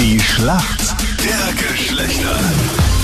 Die Schlacht der Geschlechter.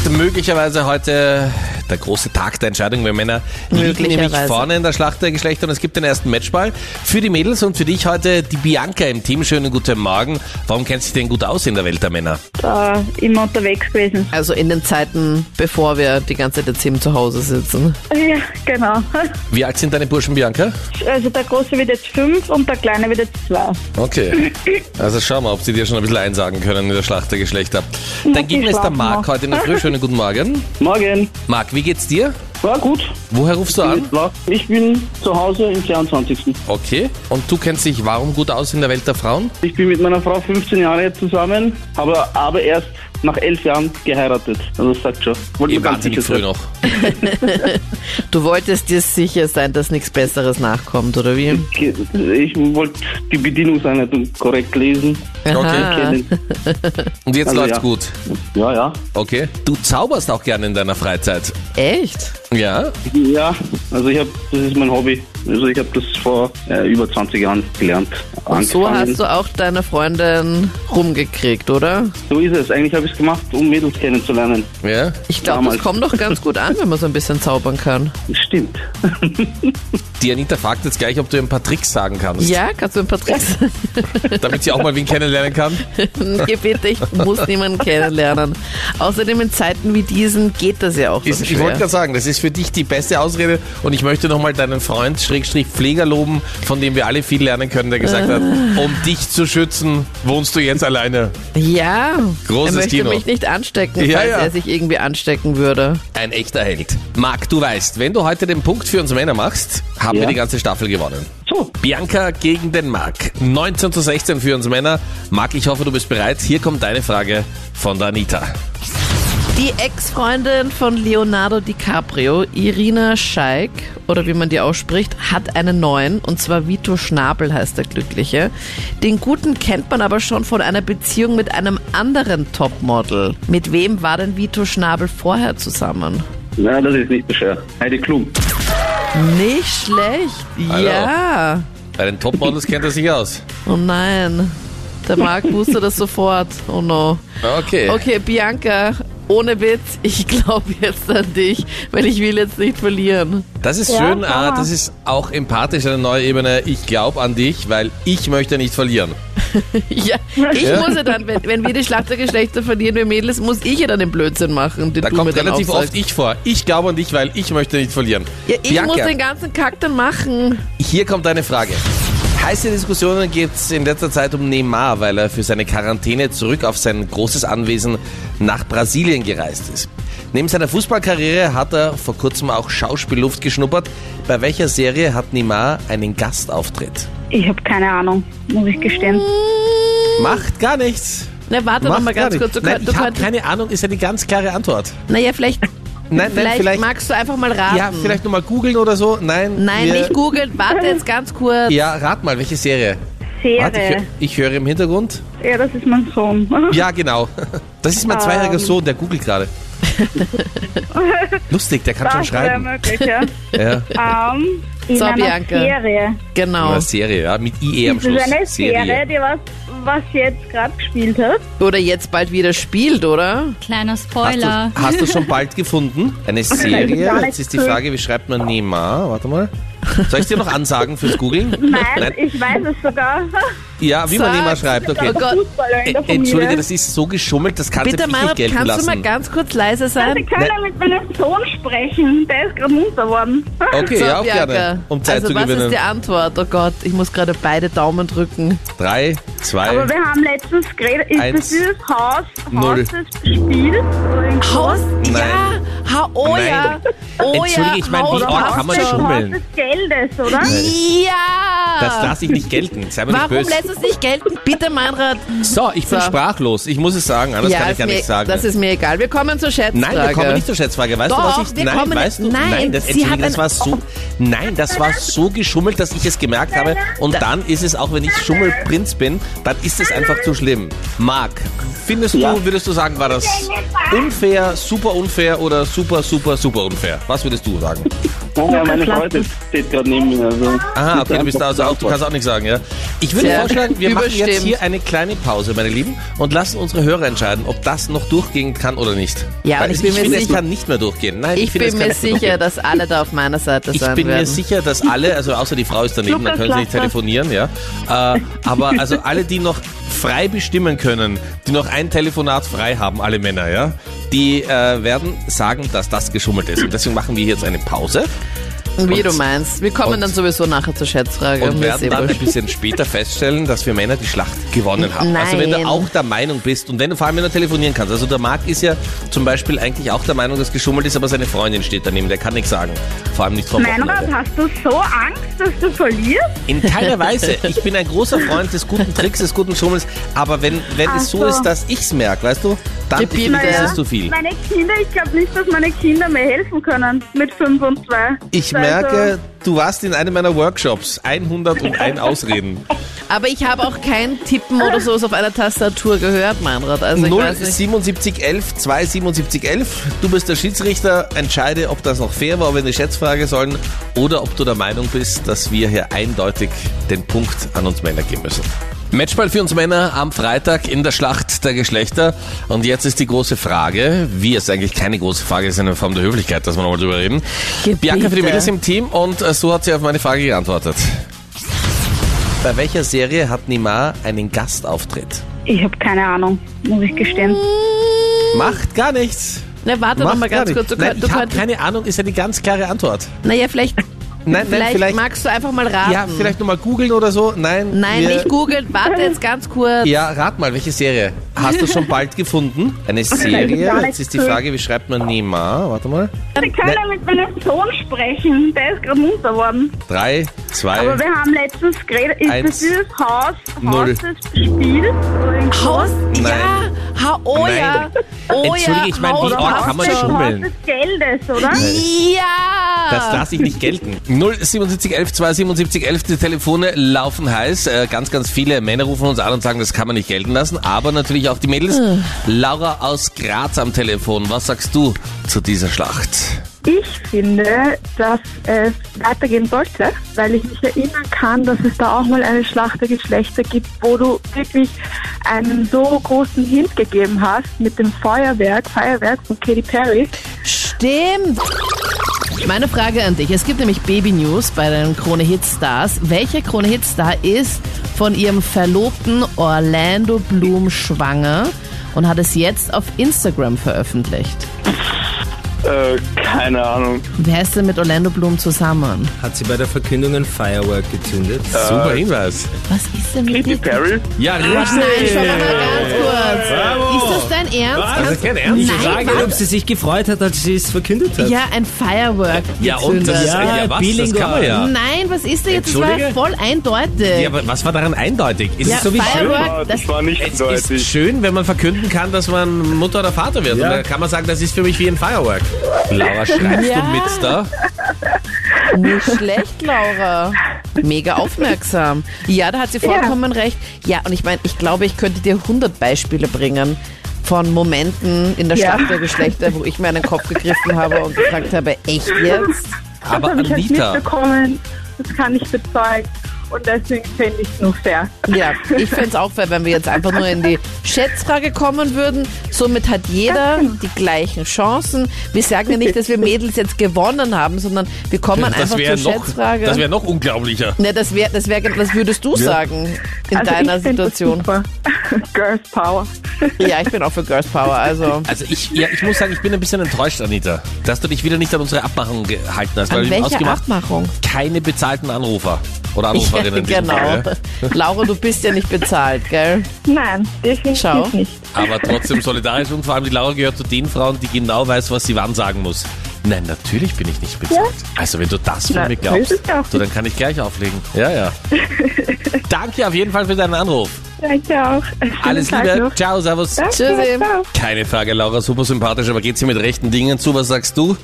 Möglicherweise heute der große Tag der Entscheidung. Wir Männer liegen nämlich vorne in der Schlacht der Geschlechter und es gibt den ersten Matchball für die Mädels und für dich heute die Bianca im Team. Schönen guten Morgen. Warum kennst du dich denn gut aus in der Welt der Männer? da immer unterwegs gewesen. Also in den Zeiten, bevor wir die ganze Zeit jetzt eben zu Hause sitzen. Ja, genau. Wie alt sind deine Burschen, Bianca? Also der Große wird jetzt fünf und der Kleine wird jetzt zwei. Okay. Also schauen wir, ob sie dir schon ein bisschen einsagen können in der Schlacht der Geschlechter. Dein Gegner ist der Marc heute in der Früh. Schönen guten Morgen. Morgen. Marc, wie geht's dir? War gut. Woher rufst du an? Ich bin zu Hause im 22. Okay. Und du kennst dich warum gut aus in der Welt der Frauen? Ich bin mit meiner Frau 15 Jahre zusammen, habe aber erst nach elf Jahren geheiratet. Also das sagt schon. Wollte mir ganz sicher früh sein. noch. Du wolltest dir sicher sein, dass nichts Besseres nachkommt, oder wie? Ich wollte die Bedienungseinheiten korrekt lesen. Kennen. Und jetzt Also läuft's ja. gut. Ja, ja. Okay. Du zauberst auch gerne in deiner Freizeit. Echt? Ja? Ja, also ich habe, das ist mein Hobby. Also ich habe das vor äh, über 20 Jahren gelernt. Und so hast du auch deine Freundin rumgekriegt, oder? So ist es. Eigentlich habe ich es gemacht, um Mädels kennenzulernen. Ja? Ich glaube, das Damals. kommt doch ganz gut an, wenn man so ein bisschen zaubern kann. Das stimmt. Die Anita fragt jetzt gleich, ob du ein paar Tricks sagen kannst. Ja, kannst du ein paar Tricks Damit sie auch mal wen kennenlernen kann. Nee, bitte, ich muss niemanden kennenlernen. Außerdem in Zeiten wie diesen geht das ja auch so Ist, ich wollte gerade sagen, das ist für dich die beste Ausrede und ich möchte nochmal deinen Freund Schrägstrich Pfleger loben, von dem wir alle viel lernen können, der gesagt hat, um dich zu schützen, wohnst du jetzt alleine. Ja, Großes er möchte Kino. mich nicht anstecken, Ja, falls ja. er sich irgendwie anstecken würde. Ein echter Held. Marc, du weißt, wenn du heute den Punkt für uns Männer machst, haben Ja. wir die ganze Staffel gewonnen. So, Bianca gegen den Marc. 19 zu 16 für uns Männer. Marc, ich hoffe, du bist bereit. Hier kommt deine Frage von der Anita. Die Ex-Freundin von Leonardo DiCaprio, Irina Scheik, oder wie man die ausspricht, hat einen neuen, und zwar Vito Schnabel heißt der Glückliche. Den Guten kennt man aber schon von einer Beziehung mit einem anderen Topmodel. Mit wem war denn Vito Schnabel vorher zusammen? na, das ist nicht bescheuert. Heidi Klum. Nicht schlecht. Hallo. Ja. Bei den Topmodels kennt er sich aus. Oh nein. Der Marc wusste das sofort. Oh no. Okay. Okay, Bianca, ohne Witz, ich glaube jetzt an dich, weil ich will jetzt nicht verlieren. Das ist Ja, schön, schau ah, das ist auch empathisch eine neue Ebene. Ich glaube an dich, weil ich möchte nicht verlieren. Ja, ich Ja. muss ja dann, wenn, wenn wir die Schlacht der Geschlechter verlieren, wir Mädels, muss ich ja dann den Blödsinn machen, den Da du mir kommt dann relativ oft ich vor. Ich glaube an dich, weil ich möchte nicht verlieren. Ja, ich Bianca, muss den ganzen Kack dann machen. hier kommt eine Frage. Heiße Diskussionen geht es in letzter Zeit um Neymar, weil er für seine Quarantäne zurück auf sein großes Anwesen nach Brasilien gereist ist. Neben seiner Fußballkarriere hat er vor kurzem auch Schauspielluft geschnuppert. Bei welcher Serie hat Neymar einen Gastauftritt? Ich habe keine Ahnung, muss ich gestehen. Macht gar nichts. Na, warte noch Macht mal gar ganz kurz. Du, Nein, du ich habe keine Ahnung, ist ja die ganz klare Antwort. naja, vielleicht, Nein, nein, vielleicht, vielleicht, magst du einfach mal raten. ja, vielleicht nochmal googeln oder so. Nein, Nein, nicht googeln. Warte jetzt ganz kurz. Ja, rat mal, welche Serie? Warte, ich, Serie. hö- ich höre im Hintergrund. Ja, das ist mein Sohn. Ja, genau. Das ist mein zweijähriger Sohn, der googelt gerade. Lustig, der kann schon Das wäre schreiben. möglich, ja. Ja. ähm, in So, einer Bianca. Serie. Genau. Eine Serie, ja, mit IE am Das ist Schluss. eine Serie, die was, was jetzt gerade gespielt hat. Oder jetzt bald wieder spielt, oder? Kleiner Hast Spoiler. du, hast du schon bald gefunden? Eine Serie? Jetzt ist die Frage, wie schreibt man Neymar? Warte mal. Soll ich dir noch ansagen fürs Googlen? Nein, ich weiß es sogar. Ja, wie man. Neymar schreibt, okay. Oh Gott. Entschuldige, das ist so geschummelt, das kannst Bitte, du nicht Meinrad, gelten kannst lassen. du mal ganz kurz leise sein? können mit meinem Sohn sprechen, der ist gerade munter worden. Okay, So, ja, auch Bianca. gerne, um Zeit also zu was gewinnen. ist die Antwort? Oh Gott, ich muss gerade beide Daumen drücken. Drei, zwei, Aber wir haben letztens geredet, ist Eins, das dieses Haus, null. Haus des Spiels? Oder irgend Haus? Nein. Ja, ha, oh Nein. ja. Oh Entschuldige, ja, ich meine, wie arg kann man schummeln? Haus des Geldes, oder? Ja! Das lasse ich nicht gelten. Sei mir nicht Warum böse. Lässt es nicht gelten? Bitte, Meinrad. So, ich bin So. sprachlos. Ich muss es sagen, anders kann ich ist mir, nichts sagen. das ist mir egal. Wir kommen zur Schätzfrage. Nein, wir kommen nicht zur Schätzfrage. Weißt Doch, du, was ich... wir nein, kommen- weißt du? nein, das, sie das war so... Nein, das war so geschummelt, dass ich es gemerkt habe. Und dann ist es, auch wenn ich Schummelprinz bin, dann ist es einfach zu schlimm. Marc, findest du, Ja. würdest du sagen, war das unfair, super unfair oder super, super, super unfair? Was würdest du sagen? Nein, ja, meine Freundin steht gerade neben mir. Also Aha, okay, du bist da also auch, du kannst auch nichts sagen, ja? Ich würde Sehr vorschlagen, wir machen jetzt hier eine kleine Pause, meine Lieben, und lassen unsere Hörer entscheiden, ob das noch durchgehen kann oder nicht. Ja, Weil und ich bin mir finde, es sicher- kann nicht mehr durchgehen. Nein, Ich finde, bin es mir sicher, dass alle da auf meiner Seite Ich sein bin werden. mir sicher, dass alle, also außer die Frau ist daneben, dann können sie nicht telefonieren, ja. Äh, aber also alle, die noch frei bestimmen können, die noch ein Telefonat frei haben, alle Männer, ja, die äh, werden sagen, dass das geschummelt ist. Und deswegen machen wir jetzt eine Pause Wie und- du meinst. Wir kommen und- dann sowieso nachher zur Schätzfrage. und ist werden dann ein bisschen später feststellen, dass wir Männer die Schlacht gewonnen haben. Also wenn du Nein. auch der Meinung bist und wenn du vor allem wenn du telefonieren kannst. Also der Marc ist ja zum Beispiel eigentlich auch der Meinung, dass geschummelt ist, aber seine Freundin steht daneben, der kann nichts sagen. Vor allem nicht vom Meinrad, Wochenende. hast du so Angst, dass du verlierst? In keiner Weise. Ich bin ein großer Freund des guten Tricks, des guten Schummels, aber wenn, wenn Ach es so so. ist, dass ich's merke, weißt du, dann Gib ihm ist der- es zu viel. Meine Kinder, ich glaube nicht, dass meine Kinder mir helfen können mit 5 und 2. Ich merke, du warst in einem meiner Workshops. 101 Ausreden. Aber ich habe auch kein Tippen oder sowas auf einer Tastatur gehört, Meinrad. Also ich weiß nicht. 07711 27711. Du bist der Schiedsrichter. Entscheide, ob das noch fair war, ob wir eine Schätzfrage sollen oder ob du der Meinung bist, dass wir hier eindeutig den Punkt an uns Männer geben müssen. Matchball für uns Männer am Freitag in der Schlacht der Geschlechter. Und jetzt ist die große Frage, wie es eigentlich keine große Frage ist, eine Form der Höflichkeit, dass wir nochmal drüber reden. Gebiete. Bianca für die Mädels im Team und äh, so hat sie auf meine Frage geantwortet. Bei welcher Serie hat Neymar einen Gastauftritt? Ich habe keine Ahnung, muss ich gestehen. Macht gar nichts. Na, warte noch Macht mal gar ganz kurz. Du, Nein, du ich habe keine Ahnung, ist ja die ganz klare Antwort. naja, vielleicht, Nein, nein, vielleicht, vielleicht, magst du einfach mal raten. ja, vielleicht nochmal googeln oder so. Nein, Nein, wir, nicht googeln. Warte jetzt ganz kurz. Ja, rat mal, welche Serie? Hast du schon bald gefunden? Eine Serie? Jetzt ist die. Frage, wie schreibt man Neymar? Warte mal. Sie können mit meinem Sohn sprechen, der ist gerade munter worden. Drei, zwei, Aber wir haben letztens geredet, ist Eins, das dieses Haus, null. Haus des Spiels? Oder irgend Haus? Nein. Ja, ha, oh Nein. ja. Oh Entschuldige, ja, ich meine, wie arg kann man schummeln? Haus des Geldes, oder? Ja. Das lasse ich nicht gelten. 07711 27711, die Telefone laufen heiß. Äh, ganz, ganz viele Männer rufen uns an und sagen, das kann man nicht gelten lassen. Aber natürlich auch die Mädels. Laura aus Graz am Telefon. Was sagst du zu dieser Schlacht? Ich finde, dass es weitergehen sollte, weil ich mich erinnern kann, dass es da auch mal eine Schlacht der Geschlechter gibt, wo du wirklich einen so großen Hint gegeben hast mit dem Feuerwerk, Feuerwerk von Katy Perry. Stimmt. Meine Frage an dich. Es gibt nämlich Baby News bei den Krone Hit Stars. Welcher Krone Hit Star ist von ihrem Verlobten Orlando Bloom schwanger und hat es jetzt auf Instagram veröffentlicht? Äh, keine Ahnung. Wer ist denn mit Orlando Bloom zusammen? Hat sie bei der Verkündung ein Firework gezündet? Super Hinweis. Was ist denn mit Katy dir? Perry? Ja, Nein, schau doch mal ganz kurz. Ist das dein Ernst? Das Kannst- ist kein Ernst. Nein, Frage, was? ob sie sich gefreut hat, als sie es verkündet hat. Ja, ein Firework Ja, und das ist gezündet. Ja, ja, was? Das kann man ja. Nein, was ist denn jetzt? Das war ja Entschuldige? voll eindeutig. Ja, aber was war daran eindeutig? Ist Ja, es so wie schön? Firework, Ah, das, das war nicht Es ist deutlich. schön, wenn man verkünden kann, dass man Mutter oder Vater wird. Ja. Und dann kann man sagen, das ist für mich wie ein Firework. Laura, schreibst Ja. du mit da? Nicht schlecht, Laura. Mega aufmerksam. Ja, da hat sie vollkommen recht. Ja, und ich meine, ich glaube, ich könnte dir 100 Beispiele bringen von Momenten in der Ja. Schlacht der Geschlechter, wo ich mir an den Kopf gegriffen habe und gefragt habe, echt jetzt? Aber das habe ich halt Anita, mitbekommen, das kann ich bezeugen. Und deswegen finde ich es nur fair. Ja, ich fände es auch fair, wenn wir jetzt einfach nur in die Schätzfrage kommen würden. Somit hat jeder die gleichen Chancen. Wir sagen ja nicht, dass wir Mädels jetzt gewonnen haben, sondern wir kommen das einfach zur wäre noch, Schätzfrage. das wär noch unglaublicher. Ne, das wäre, das wäre, was würdest du sagen in also deiner ich Situation? Girls Power. Ja, ich bin auch für Girls Power, also. Also ich, ja, ich muss sagen, ich bin ein bisschen enttäuscht, Anita, dass du dich wieder nicht an unsere Abmachung gehalten hast. An weil ausgemacht Abmachung? keine bezahlten Anrufer oder Ja, Anruferinnen. In diesem genau. Fall, ja. Laura, du bist ja nicht bezahlt, gell? Nein, definitiv Schau. nicht. Aber trotzdem solidarisch und vor allem die Laura gehört zu den Frauen, die genau weiß, was sie wann sagen muss. Nein, natürlich bin ich nicht bezahlt. Also wenn du das von Na, mir glaubst, ja so, dann kann ich gleich auflegen. Ja, ja. Danke auf jeden Fall für deinen Anruf. Danke auch. Schönen Alles Tag Liebe. noch. Ciao, servus. Danke, Tschüssi. ciao. Keine Frage, Laura, super sympathisch, aber geht sie mit rechten Dingen zu? Was sagst du?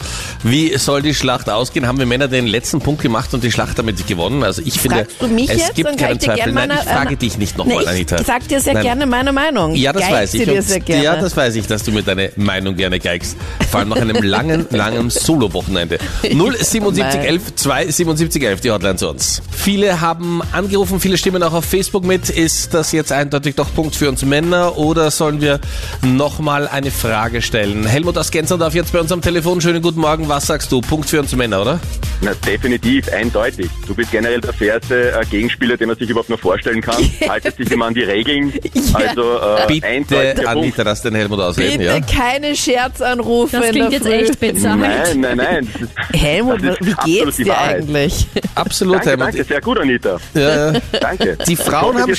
Wie soll die Schlacht ausgehen? Haben wir Männer den letzten Punkt gemacht und die Schlacht damit gewonnen? Also ich finde, Fragst du mich es jetzt? gibt Dann kann keinen ich dir Zweifel. gerne Nein, meine- ich frage äh, dich nicht Nee, nochmal, Anita. ich sag dir sehr Nein. gerne meine Meinung. Ja, das Geig weiß sie ich. dir Und- sehr gerne. Ja, das weiß ich, dass du mir deine Meinung gerne geigst. Vor allem nach einem langen, langen Solo-Wochenende. 07711 27711, die Hotline zu uns. Viele haben angerufen, viele stimmen auch auf Facebook mit. Ist das jetzt eindeutig doch Punkt für uns Männer oder sollen wir nochmal eine Frage stellen? Helmut aus Gensendorf jetzt bei uns am Telefon. Schönen guten Morgen. Was sagst du? Punkt für uns Männer, oder? Na, definitiv, eindeutig. Du bist generell der fairste äh, Gegenspieler, den man sich überhaupt noch vorstellen kann. Haltest dich immer an die Regeln. Also äh, Bitte, Punkt. Anita, lass den Helmut ausreden, Bitte ja? keine Scherzanrufe Das in klingt der jetzt Früh. echt bezahlt. Nein, nein, nein. Ist, Helmut, das ist wie geht's die dir Wahrheit. eigentlich? Absolut, Danke, Helmut. danke, sehr gut, Anita. Ja, ja. Danke. Die Frauen haben ihr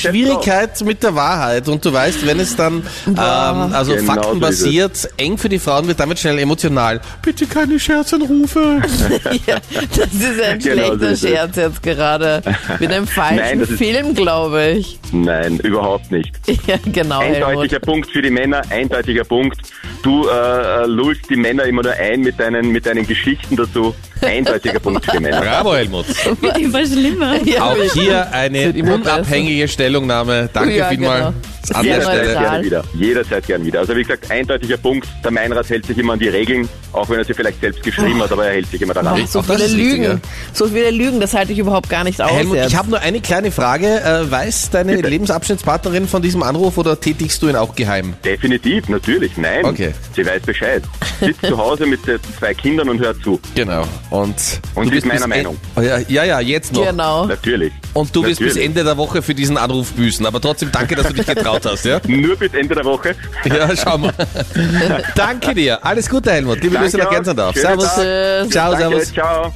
Schwierigkeit mit der Wahrheit und du weißt, wenn es dann ähm, also Genau faktenbasiert eng für die Frauen wird, damit schnell emotional. Bitte keine Scherzanrufe. ja, das ist ein Genau so schlechter ist es. Scherz jetzt gerade. Mit einem falschen Nein, Film, glaube ich. Nein, überhaupt nicht. Ja, genau, Helmut. Eindeutiger Punkt für die Männer, eindeutiger Punkt. Du äh, äh, lullst die Männer immer nur ein mit deinen, mit deinen Geschichten dazu. Eindeutiger Punkt für die Männer. Bravo, Helmut. Wird immer schlimmer. Ja, Auch hier eine unabhängige Stellungnahme. Danke Ja, vielmals genau. An der Stelle. Gerne wieder. Jederzeit gern wieder. Also wie gesagt, eindeutiger Punkt. Der Meinrad hält sich immer an die Regeln, auch wenn er sie vielleicht selbst geschrieben hat, aber er hält sich immer daran. Oh, so Auch das viele ist richtig, Lügen. ja. So viele Lügen, das halte ich überhaupt gar nicht aus. Helmut, jetzt. ich habe nur eine kleine Frage. Äh, weiß deine Lebensabschnittspartnerin von diesem Anruf oder tätigst du ihn auch geheim? Definitiv, natürlich. Nein. Okay. Sie weiß Bescheid. Sitzt zu Hause mit den zwei Kindern und hört zu. Genau. Und, Und du bist bis meiner Meinung. Oh, ja, ja, ja, jetzt noch. Genau. Natürlich. Und du wirst bis. Ende der Woche für diesen Anruf büßen. Aber trotzdem danke, dass du dich getraut hast, ja? Nur bis Ende der Woche. Ja, schau mal. danke dir. Alles Gute, Helmut. Liebe Grüße nach. Schönen Servus. Tag. Ciao, Danke, servus. ciao.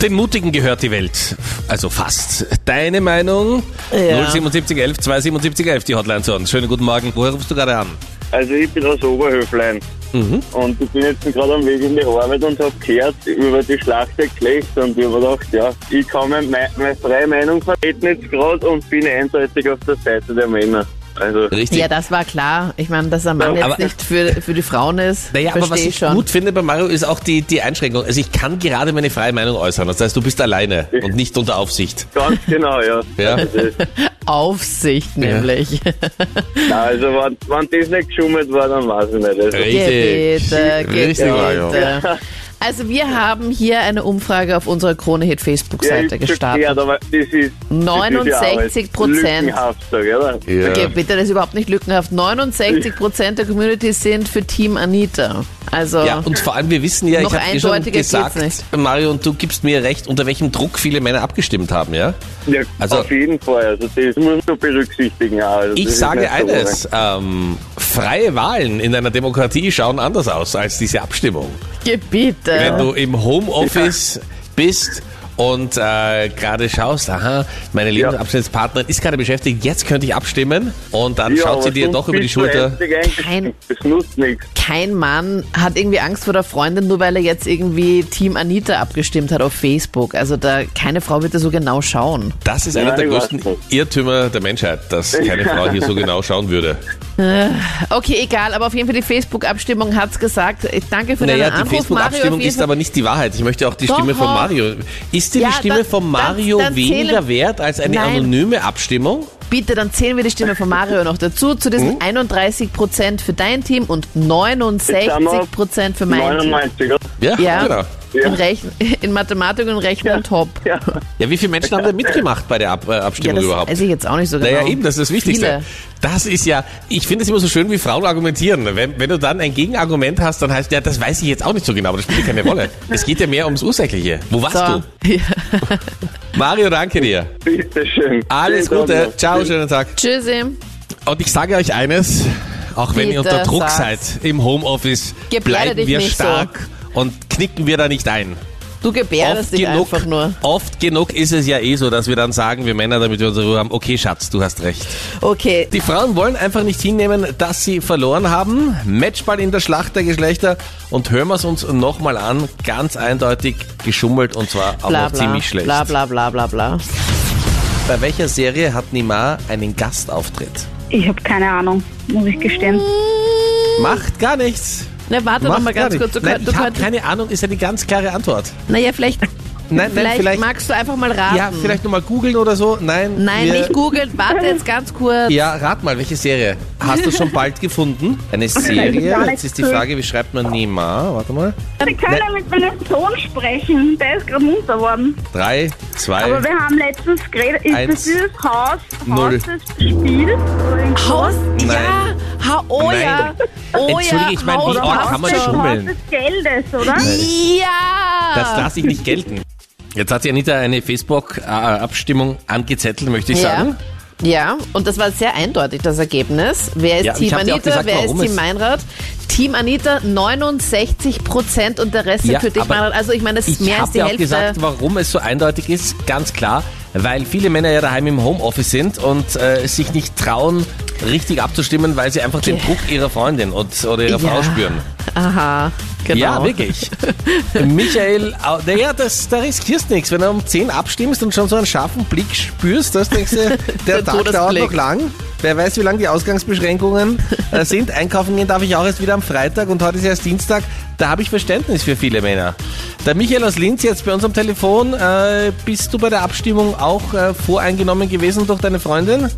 Den Mutigen gehört die Welt. Also fast. Deine Meinung? Ja. 07711 27711, die Hotline zu uns. Schönen guten Morgen. Woher rufst du gerade an? Also ich bin aus Oberhöflein Mhm. und ich bin jetzt gerade am Weg in die Arbeit und habe gehört über die Schlacht der Geschlechter und ich habe gedacht, ja, ich kann meine, meine freie Meinung vertreten jetzt gerade und bin eindeutig auf der Seite der Männer. Also Richtig. Ja, das war klar. Ich meine, dass ein Mann Ja, jetzt aber- nicht für, für die Frauen ist, Naja, aber was ich schon. gut finde bei Mario ist auch die, die Einschränkung. Also ich kann gerade meine freie Meinung äußern. Das heißt, du bist alleine und nicht unter Aufsicht. ganz genau, ja. Ja. Aufsicht nämlich. nein, also wenn, wenn das nicht geschummelt war, dann weiß ich nicht. Also, Richtig. Gebete, Richtig, Mario. Gebete. Also wir haben hier eine Umfrage auf unserer Krone-Hit ja, Facebook-Seite hab's gestartet. gehört, aber das ist 69 Prozent. Oder? Ja. Okay, bitte, das ist überhaupt nicht lückenhaft. 69 Prozent der Community sind für Team Anita. Also, Ja, und vor allem, wir wissen ja, Noch ich habe dir schon gesagt, nicht. Mario, und du gibst mir recht, unter welchem Druck viele Männer abgestimmt haben, ja? Ja, Also- auf jeden Fall. Also das muss man berücksichtigen. Also Ich sage eines, ähm, freie Wahlen in einer Demokratie schauen anders aus als diese Abstimmung. Gebiete. Wenn du im Homeoffice bist und äh, gerade schaust, aha, meine Lebensabschnittspartnerin ist gerade beschäftigt, jetzt könnte ich abstimmen und dann Ja, schaut sie dir doch über die Schulter. Kein- Das nutzt nichts. Kein Mann hat irgendwie Angst vor der Freundin, nur weil er jetzt irgendwie Team Anita abgestimmt hat auf Facebook. Also da keine Frau wird da so genau schauen. Das ist einer der größten. Irrtümer der Menschheit, dass keine Frau hier so genau schauen würde. Okay, egal, aber auf jeden Fall die Facebook-Abstimmung hat's gesagt. Ich Danke für Naja, deinen die Anruf, Mario. Facebook-Abstimmung auf jeden ist aber nicht die Wahrheit. Ich möchte auch die Doch. Stimme von Mario. Ist dir Ja, die Stimme dann- von dann- Mario dann weniger zählen- wert als eine Nein. anonyme Abstimmung? Bitte, dann zählen wir die Stimme von Mario noch dazu, zu diesen Hm? 31 Prozent für dein Team und Jetzt sind wir 69 Prozent für mein 99, oder? Ja, Team. Ja, genau. In, Rechn in Mathematik und Rechnen top. Ja. Ja, wie viele Menschen haben da mitgemacht bei der Ab äh, Ja, Abstimmung das überhaupt? weiß ich jetzt auch nicht so genau. Naja, eben, das ist das Wichtigste. Viele. Das ist ja, ich finde es immer so schön, wie Frauen argumentieren. Wenn, wenn du dann ein Gegenargument hast, dann heißt ja, das weiß ich jetzt auch nicht so genau, aber das spielt ja keine Rolle. Es geht ja mehr ums Ursächliche. Wo warst So. du? Ja. Mario, danke dir. Bitte schön. Alles Tag Gute. Ciao, schönen Tag. Tschüssi. Und ich sage euch eines, auch wenn ihr Bitte unter Druck sag's. seid im Homeoffice, Gebärde bleiben wir stark und knicken wir da nicht ein. Du gebärdest dich genug, einfach nur. oft genug ist es ja eh so, dass wir dann sagen, wir Männer, damit wir unsere Ruhe haben, okay Schatz, du hast recht. Okay, Die Frauen wollen einfach nicht hinnehmen, dass sie verloren haben. Matchball in der Schlacht der Geschlechter und hören wir es uns nochmal an, ganz eindeutig geschummelt und zwar auch bla noch bla, ziemlich schlecht. bla bla bla bla bla. Bei welcher Serie hat Neymar einen Gastauftritt? Ich habe keine Ahnung, muss ich gestehen. Macht gar nichts. Na, warte noch Macht mal ganz kurz. Du, Nein, könnt- ich habe keine Ahnung, ist eine ganz klare Antwort. naja, vielleicht, Nein, vielleicht, nein, vielleicht. magst du einfach mal raten. Ja, vielleicht nochmal googeln oder so. Nein. Nein, wir- nicht googeln. Warte jetzt ganz kurz. Ja, rat mal, welche Serie? Hast du schon bald gefunden? Eine Serie? Jetzt ist die. Frage, wie schreibt man Neymar? Warte mal. Sie können mit meinem Sohn sprechen, der ist gerade munter geworden. Drei, zwei, Aber wir haben letztens geredet, ist Eins, das dieses Haus, null. Haus sowas? Haus, Nein. ja, ha, oh Nein. ja, oh Entschuldige, ja, ich meine, wie oft kann man schummeln? Haus des Geldes, oder? Ja. das lasse ich nicht gelten. Jetzt hat die Anita eine Facebook-Abstimmung angezettelt, möchte ich ja. sagen. Ja, und das war sehr eindeutig, das Ergebnis. Wer ist Ja, ich Team Anita, gesagt, wer ist Team Meinrad? Team Anita 69 Prozent und der Rest Ja, für dich, Meinrad. Also ich meine, das ist Ich mehr als habe die ja auch Hälfte. gesagt, warum es so eindeutig ist, ganz klar, weil viele Männer ja daheim im Homeoffice sind und äh, sich nicht trauen, richtig abzustimmen, weil sie einfach den Druck ihrer Freundin und, oder ihrer Ja. Frau spüren. Aha, genau. Ja, wirklich. Michael, naja, das, da riskierst nichts. Wenn du um 10 abstimmst und schon so einen scharfen Blick spürst, das denkst du, der, Der Tag dauert noch lang. Wer weiß, wie lang die Ausgangsbeschränkungen äh, sind. Einkaufen gehen darf ich auch erst wieder am Freitag und heute ist erst Dienstag. Da habe ich Verständnis für viele Männer. Der Michael aus Linz jetzt bei uns am Telefon. Äh, bist du bei der Abstimmung auch äh, voreingenommen gewesen durch deine Freundin?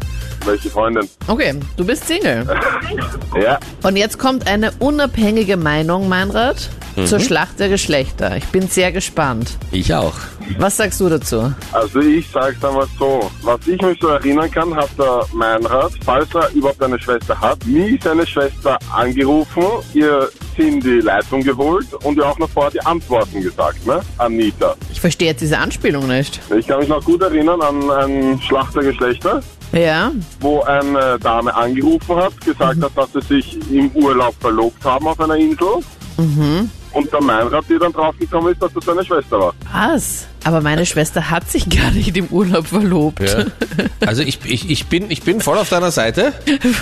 Welche Freundin? Okay, du bist Single. Ja, Und jetzt kommt eine unabhängige Meinung, Meinrad, Mhm. zur Schlacht der Geschlechter. Ich bin sehr gespannt. Ich auch. Was sagst du dazu? Also ich sag's einmal so, was ich mich so erinnern kann, hat der Meinrad, falls er überhaupt eine Schwester hat, nie seine Schwester angerufen, ihr in die Leitung geholt und ihr auch noch vorher die Antworten gesagt, ne? Anita. Ich verstehe jetzt diese Anspielung nicht. Ich kann mich noch gut erinnern an ein Schlachtergeschlechter, Ja, wo eine Dame angerufen hat, gesagt hat, dass sie sich im Urlaub verlobt haben auf einer Insel. Und der Meinrad, die dann draufgekommen ist, dass das seine Schwester war. was? Aber meine Schwester hat sich gar nicht im Urlaub verlobt. Ja. Also ich, ich, ich, bin, ich bin voll auf deiner Seite,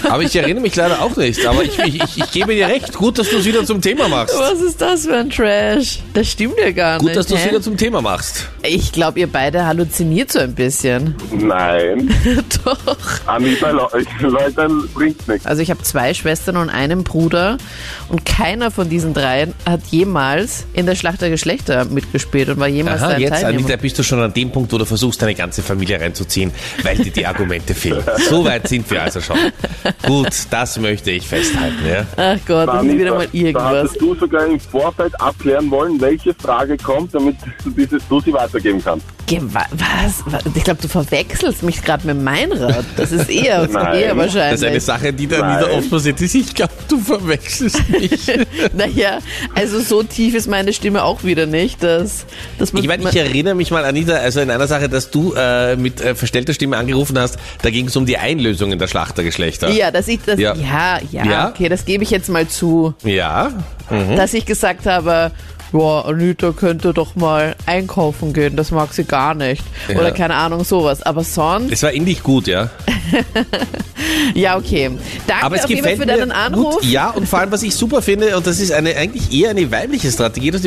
aber ich erinnere mich leider auch nicht. Aber ich, ich, ich, ich gebe dir recht, gut, dass du es wieder zum Thema machst. Was ist das für ein Trash? Das stimmt ja gar Gut, nicht. dass du es wieder zum Thema machst. Ich glaube, ihr beide halluziniert so ein bisschen. Nein, Doch. Anita, Le Leute, bringt nichts. Also ich habe zwei Schwestern und einen Bruder und keiner von diesen dreien hat jemals in der Schlacht der Geschlechter mitgespielt und war jemals Aha, Teilnehmer. Anita, bist du schon an dem Punkt, wo du versuchst, deine ganze Familie reinzuziehen, weil dir die Argumente fehlen. So weit sind wir also schon. Gut, das möchte ich festhalten. Ja. Ach Gott, das ist wieder mal da irgendwas. hattest du sogar im Vorfeld abklären wollen, welche Frage kommt, damit du, dieses, du sie weitergeben kannst. Was? Was? Ich glaube, du verwechselst mich gerade mit Meinrad. Das ist eher, eher Das ist eine wahrscheinlich. Sache, die da Nein. wieder oft passiert ist. Ich glaube, du verwechselst mich. Naja, also so tief ist meine Stimme auch wieder nicht, dass, dass man... Ich meine, ich erinnere mich mal, Anita, also in einer Sache, dass du äh, mit äh, verstellter Stimme angerufen hast, da ging es um die Einlösung in der Schlachtergeschlechter. ja, dass ich das... Ja. Ja, ja, Ja. okay, das gebe ich jetzt mal zu. Ja? Dass ich gesagt habe, ja, Anita könnte doch mal einkaufen gehen, das mag sie gar nicht. Ja. Oder keine Ahnung, sowas. Aber sonst, Es war in dich gut, ja. ja, okay. Danke Aber es auf jeden Fall für deinen Anruf. gut. Ja, und vor allem, was ich super finde, und das ist eine eigentlich eher eine weibliche Strategie, dass,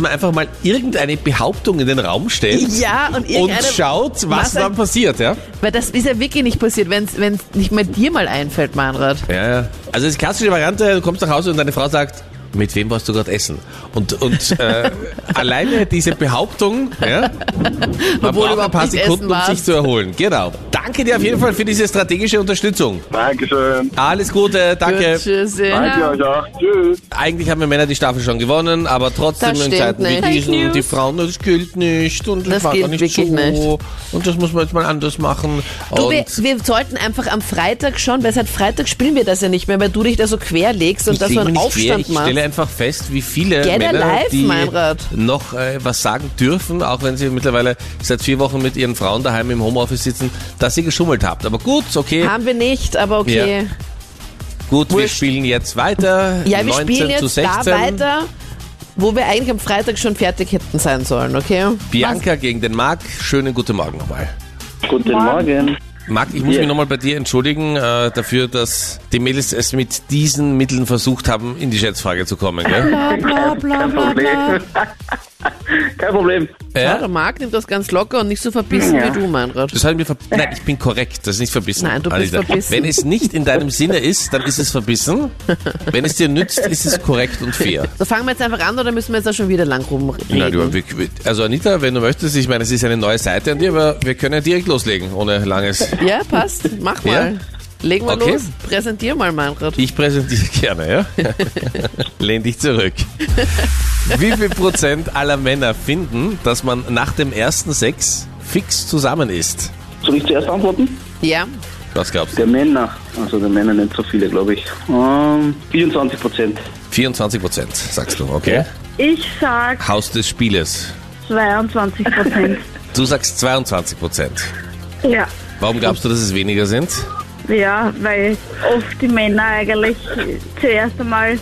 man einfach mal irgendeine Behauptung in den Raum stellt Ja, und und schaut, was was dann passiert, ja. Weil das ist ja wirklich nicht passiert, wenn es nicht mal dir mal einfällt, Meinrad. Ja, ja. Also das klassische Variante, du kommst nach Hause und deine Frau sagt, mit wem warst du gerade essen? Und, und äh, alleine diese Behauptung, ja, man Obwohl braucht ein paar Sekunden, um sich zu erholen. Genau. Danke dir auf jeden Fall für diese strategische Unterstützung. Dankeschön. Alles Gute, danke. Gut, tschüssi. Danke euch auch. Tschüss. Eigentlich haben wir Männer die Staffel schon gewonnen, aber trotzdem in Zeiten wie nicht. Fake diesen, die Frauen, das gilt nicht und das, Das war gilt nicht wirklich so. nicht. Und das muss man jetzt mal anders machen. Du, wir, wir sollten einfach am Freitag schon, weil seit Freitag spielen wir das ja nicht mehr, weil du dich da so querlegst und ich da so einen quer, Aufstand machst. Einfach fest, wie viele Get Männer, alive, die Meinrad. noch äh, was sagen dürfen, auch wenn sie mittlerweile seit vier Wochen mit ihren Frauen daheim im Homeoffice sitzen, dass ihr geschummelt habt. Aber gut, okay, Haben wir nicht, aber okay. gut, wir wurscht. spielen jetzt weiter. Ja, wir 19 spielen zu jetzt da 16. weiter, wo wir eigentlich am Freitag schon fertig hätten sein sollen, okay? Bianca gegen den Marc. Schönen guten Morgen nochmal. Guten Morgen. Marc, ich muss Ja. mich nochmal bei dir entschuldigen äh, dafür, dass die Mädels es mit diesen Mitteln versucht haben, in die Schätzfrage zu kommen. Gell? Bla, bla, bla, bla, bla. Kein Problem. Ja, der Marc nimmt das ganz locker und nicht so verbissen Ja. wie du, Meinrad. Das hat mir Nein, ich bin korrekt. Das ist nicht verbissen. Nein, du bist verbissen. Wenn es nicht in deinem Sinne ist, dann ist es verbissen. Wenn es dir nützt, ist es korrekt und fair. So fangen wir jetzt einfach an oder müssen wir jetzt auch schon wieder lang rumreden? Na, du, also Anita, wenn du möchtest, ich meine, es ist eine neue Seite an dir, aber wir können ja direkt loslegen, ohne langes. Ja, passt. Mach mal. Ja? Legen wir Okay. los. Präsentier mal, Meinrad. Ich präsentiere gerne, ja? Lehn dich zurück. Wie viel Prozent aller Männer finden, dass man nach dem ersten Sex fix zusammen ist? Soll ich zuerst antworten? Ja. Was glaubst du? Der Männer, also der Männer nicht so viele, glaube ich. Ähm, 24 Prozent. 24 Prozent, sagst du, okay? Ich sag Haus des Spieles. 22 Prozent. Du sagst 22 Prozent. ja. Warum glaubst du, dass es weniger sind? Ja, weil oft die Männer eigentlich zuerst einmal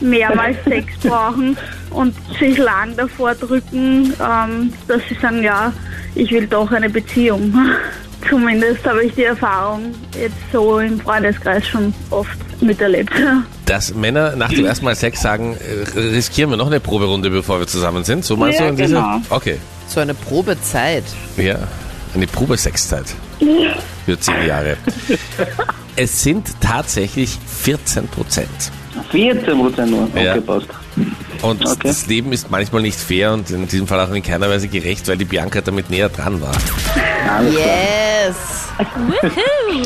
mehrmals Sex brauchen und sich lang davor drücken, ähm, dass sie sagen, ja, ich will doch eine Beziehung. Zumindest habe ich die Erfahrung jetzt so im Freundeskreis schon oft miterlebt. Dass Männer nach dem ersten Mal Sex sagen, äh, riskieren wir noch eine Proberunde, bevor wir zusammen sind? So meinst Ja, du in dieser? genau. Okay. So eine Probezeit. Ja, eine Probesexzeit. Für zehn Jahre. Es sind tatsächlich 14 Prozent. 14 Prozent nur. Okay, Ja. passt. Und Okay. das Leben ist manchmal nicht fair und in diesem Fall auch in keiner Weise gerecht, weil die Bianca damit näher dran war. Alles. Yes.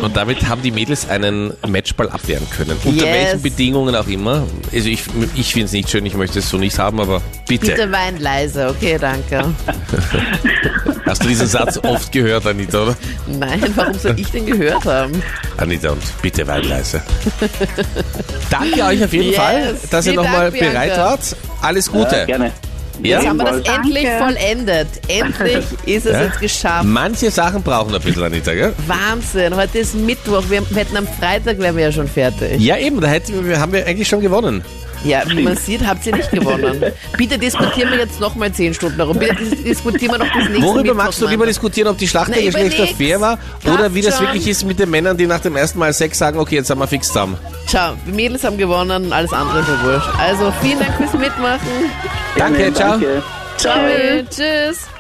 Und damit haben die Mädels einen Matchball abwehren können. Unter Yes. welchen Bedingungen auch immer. Also ich, ich finde es nicht schön, ich möchte es so nicht haben, aber bitte. Bitte wein leise. Okay, danke. Hast du diesen Satz oft gehört, Anita, oder? Nein, warum soll ich den gehört haben? Anita und bitte Weinleise. Danke euch auf jeden Yes. Fall, dass ihr Vielen nochmal Dank, Bianca. bereit wart. Alles Gute. Ja, gerne. Ja? Jetzt haben wir das Danke. endlich vollendet. Endlich ist es Ja? jetzt geschafft. Manche Sachen brauchen ein bisschen, Anita, gell? Wahnsinn. Heute ist Mittwoch. Wir hätten am Freitag wären wir ja schon fertig. Ja, eben, da hätten wir, haben wir eigentlich schon gewonnen. Ja, wie man sieht, habt ihr nicht gewonnen. Bitte diskutieren wir jetzt nochmal zehn Stunden darum. Bitte dis- diskutieren wir noch bis nächsten Worüber Mittwoch, magst du lieber diskutieren, ob die Schlacht der Geschlechter fair war oder wie das schon. wirklich ist mit den Männern, die nach dem ersten Mal Sex sagen, okay, jetzt haben wir fix zusammen. Schau, die Mädels haben gewonnen, alles andere ist wurscht. Also vielen Dank fürs Mitmachen. Danke, ciao. Danke. Ciao. Tschüss.